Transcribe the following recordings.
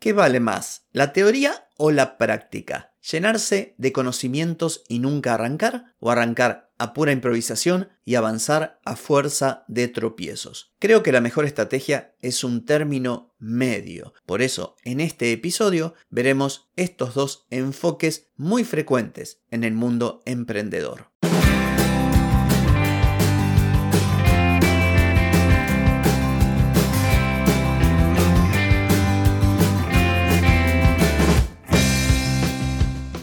¿Qué vale más, la teoría o la práctica? ¿Llenarse de conocimientos y nunca arrancar? ¿O arrancar a pura improvisación y avanzar a fuerza de tropiezos? Creo que la mejor estrategia es un término medio. Por eso, en este episodio veremos estos dos enfoques muy frecuentes en el mundo emprendedor.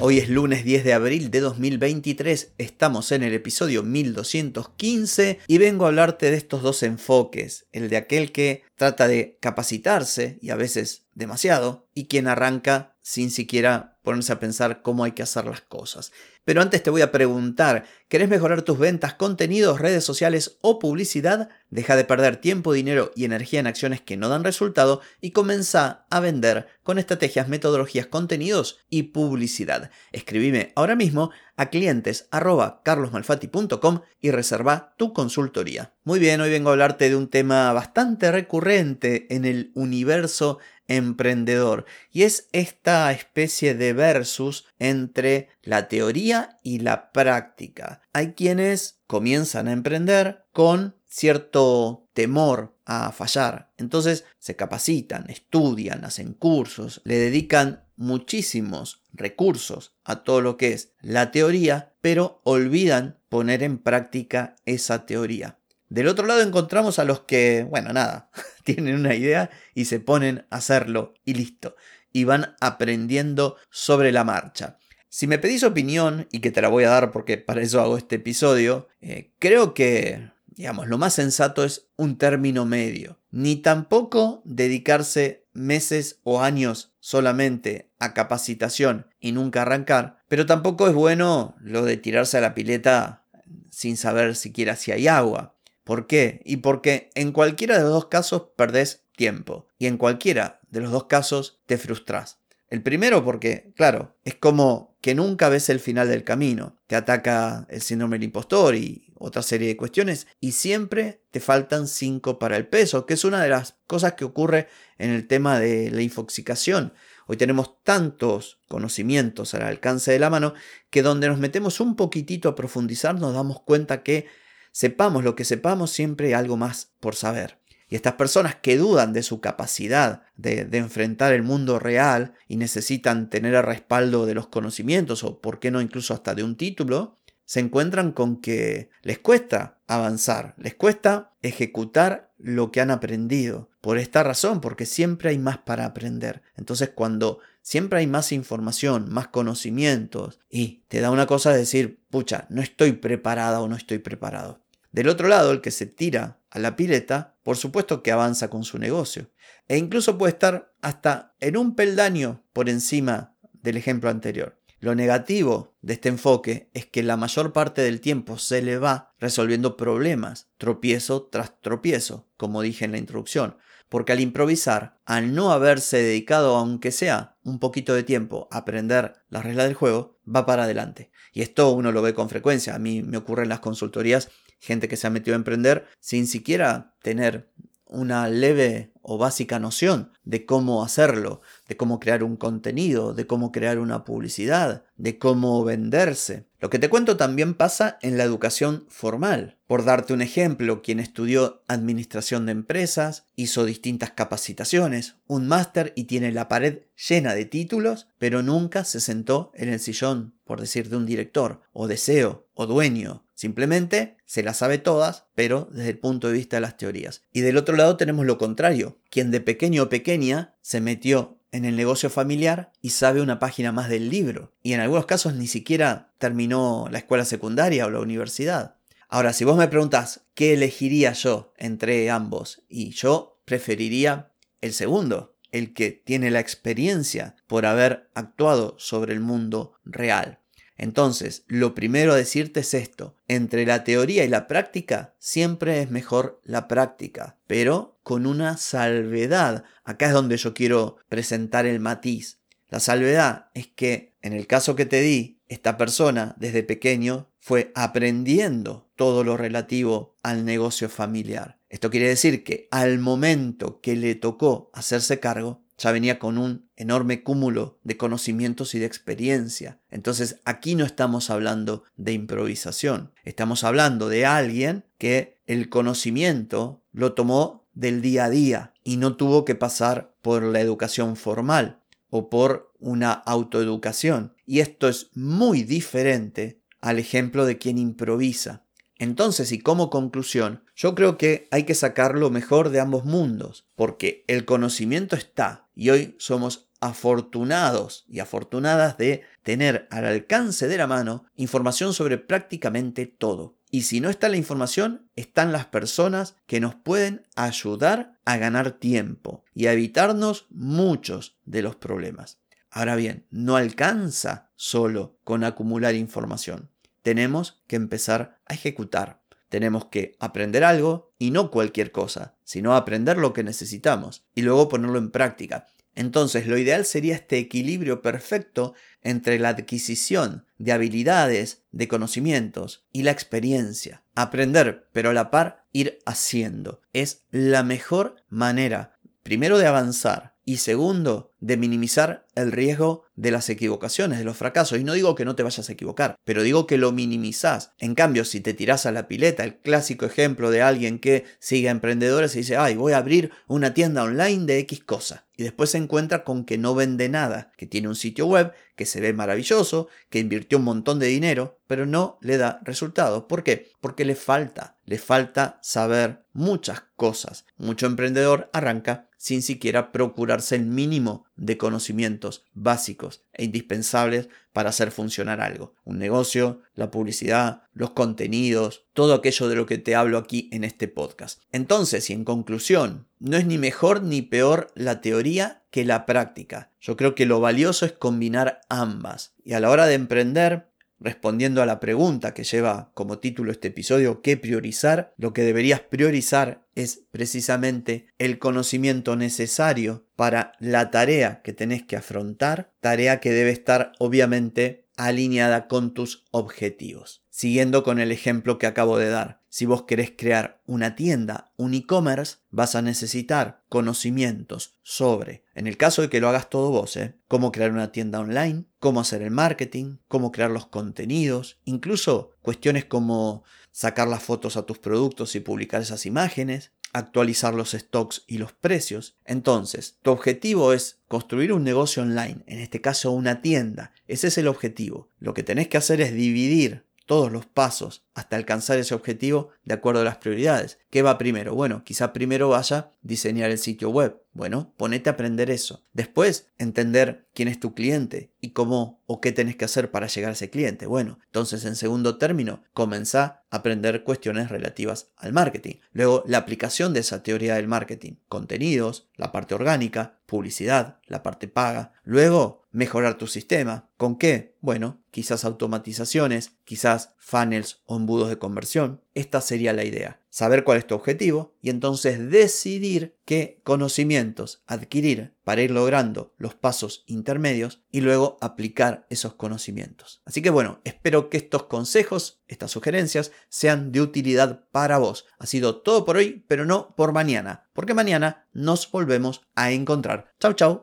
Hoy es lunes 10 de abril de 2023, estamos en el episodio 1215 y vengo a hablarte de estos dos enfoques, el de aquel que trata de capacitarse y a veces demasiado, y quien arranca sin siquiera ponerse a pensar cómo hay que hacer las cosas. Pero antes te voy a preguntar, ¿querés mejorar tus ventas, contenidos, redes sociales o publicidad? Deja de perder tiempo, dinero y energía en acciones que no dan resultado y comienza a vender con estrategias, metodologías, contenidos y publicidad. Escribime ahora mismo a clientes y reserva tu consultoría. Muy bien, hoy vengo a hablarte de un tema bastante recurrente en el universo emprendedor y es esta especie de versus entre la teoría y la práctica. Hay quienes comienzan a emprender con cierto temor a fallar. Entonces se capacitan, estudian, hacen cursos, le dedican muchísimos recursos a todo lo que es la teoría, pero olvidan poner en práctica esa teoría. Del otro lado encontramos a los que, bueno, nada, tienen una idea y se ponen a hacerlo y listo. Y van aprendiendo sobre la marcha. Si me pedís opinión, y que te la voy a dar porque para eso hago este episodio, eh, creo que, digamos, lo más sensato es un término medio. Ni tampoco dedicarse meses o años solamente a capacitación y nunca arrancar, pero tampoco es bueno lo de tirarse a la pileta sin saber siquiera si hay agua. ¿Por qué? Y porque en cualquiera de los dos casos perdés tiempo y en cualquiera de los dos casos te frustras. El primero porque, claro, es como que nunca ves el final del camino. Te ataca el síndrome del impostor y otra serie de cuestiones y siempre te faltan 5 para el peso, que es una de las cosas que ocurre en el tema de la infoxicación. Hoy tenemos tantos conocimientos al alcance de la mano que donde nos metemos un poquitito a profundizar nos damos cuenta que Sepamos lo que sepamos, siempre hay algo más por saber. Y estas personas que dudan de su capacidad de, enfrentar el mundo real y necesitan tener el respaldo de los conocimientos o, por qué no, incluso hasta de un título, se encuentran con que les cuesta avanzar, les cuesta ejecutar lo que han aprendido. Por esta razón, porque siempre hay más para aprender. Entonces cuando siempre hay más información, más conocimientos y te da una cosa de decir, pucha, no estoy preparada o no estoy preparado. Del otro lado, el que se tira a la pileta, por supuesto que avanza con su negocio. E incluso puede estar hasta en un peldaño por encima del ejemplo anterior. Lo negativo de este enfoque es que la mayor parte del tiempo se le va resolviendo problemas, tropiezo tras tropiezo, como dije en la introducción, porque al improvisar, al no haberse dedicado aunque sea un poquito de tiempo a aprender las reglas del juego, va para adelante. Y esto uno lo ve con frecuencia, a mí me ocurre en las consultorías gente que se ha metido a emprender sin siquiera tener una leve o básica noción de cómo hacerlo, de cómo crear un contenido, de cómo crear una publicidad, de cómo venderse. Lo que te cuento también pasa en la educación formal. Por darte un ejemplo, quien estudió administración de empresas, hizo distintas capacitaciones, un máster y tiene la pared llena de títulos, pero nunca se sentó en el sillón, por decir, de un director, o de CEO, o dueño. Simplemente se las sabe todas, pero desde el punto de vista de las teorías. Y del otro lado tenemos lo contrario, quien de pequeño o pequeña se metió en el negocio familiar y sabe una página más del libro. Y en algunos casos ni siquiera terminó la escuela secundaria o la universidad. Ahora, si vos me preguntás qué elegiría yo entre ambos, y yo preferiría el segundo, el que tiene la experiencia por haber actuado sobre el mundo real. Entonces, lo primero a decirte es esto. Entre la teoría y la práctica, siempre es mejor la práctica, pero con una salvedad. Acá es donde yo quiero presentar el matiz. La salvedad es que, en el caso que te di, esta persona desde pequeño fue aprendiendo todo lo relativo al negocio familiar. Esto quiere decir que al momento que le tocó hacerse cargo, ya venía con un enorme cúmulo de conocimientos y de experiencia. Entonces aquí no estamos hablando de improvisación, estamos hablando de alguien que el conocimiento lo tomó del día a día y no tuvo que pasar por la educación formal o por una autoeducación. Y esto es muy diferente al ejemplo de quien improvisa. Entonces, y como conclusión, yo creo que hay que sacar lo mejor de ambos mundos, porque el conocimiento está y hoy somos afortunados y afortunadas de tener al alcance de la mano información sobre prácticamente todo. Y si no está la información, están las personas que nos pueden ayudar a ganar tiempo y a evitarnos muchos de los problemas. Ahora bien, no alcanza solo con acumular información tenemos que empezar a ejecutar. Tenemos que aprender algo y no cualquier cosa, sino aprender lo que necesitamos y luego ponerlo en práctica. Entonces, lo ideal sería este equilibrio perfecto entre la adquisición de habilidades, de conocimientos y la experiencia. Aprender, pero a la par ir haciendo. Es la mejor manera, primero de avanzar y segundo, de minimizar el riesgo de las equivocaciones, de los fracasos. Y no digo que no te vayas a equivocar, pero digo que lo minimizás. En cambio, si te tirás a la pileta, el clásico ejemplo de alguien que sigue a emprendedores y dice, ay, voy a abrir una tienda online de X cosa. Y después se encuentra con que no vende nada, que tiene un sitio web, que se ve maravilloso, que invirtió un montón de dinero, pero no le da resultados. ¿Por qué? Porque le falta, le falta saber muchas cosas. Mucho emprendedor arranca sin siquiera procurarse el mínimo de conocimientos básicos e indispensables para hacer funcionar algo. Un negocio, la publicidad, los contenidos, todo aquello de lo que te hablo aquí en este podcast. Entonces, y en conclusión, no es ni mejor ni peor la teoría que la práctica. Yo creo que lo valioso es combinar ambas. Y a la hora de emprender, Respondiendo a la pregunta que lleva como título este episodio, ¿qué priorizar? Lo que deberías priorizar es precisamente el conocimiento necesario para la tarea que tenés que afrontar, tarea que debe estar obviamente alineada con tus objetivos. Siguiendo con el ejemplo que acabo de dar, si vos querés crear una tienda, un e-commerce, vas a necesitar conocimientos sobre, en el caso de que lo hagas todo vos, ¿eh? cómo crear una tienda online, cómo hacer el marketing, cómo crear los contenidos, incluso cuestiones como sacar las fotos a tus productos y publicar esas imágenes, actualizar los stocks y los precios. Entonces, tu objetivo es construir un negocio online, en este caso una tienda. Ese es el objetivo. Lo que tenés que hacer es dividir todos los pasos hasta alcanzar ese objetivo de acuerdo a las prioridades. ¿Qué va primero? Bueno, quizá primero vaya diseñar el sitio web. Bueno, ponete a aprender eso. Después, entender quién es tu cliente y cómo o qué tenés que hacer para llegar a ese cliente. Bueno, entonces en segundo término, comenzá a aprender cuestiones relativas al marketing. Luego, la aplicación de esa teoría del marketing. Contenidos, la parte orgánica, publicidad, la parte paga. Luego, mejorar tu sistema. ¿Con qué? Bueno, quizás automatizaciones, quizás funnels o embudos de conversión. Esta sería la idea. Saber cuál es tu objetivo y entonces decidir qué conocimientos adquirir para ir logrando los pasos intermedios y luego aplicar esos conocimientos. Así que bueno, espero que estos consejos, estas sugerencias sean de utilidad para vos. Ha sido todo por hoy, pero no por mañana, porque mañana nos volvemos a encontrar. Chau, chau.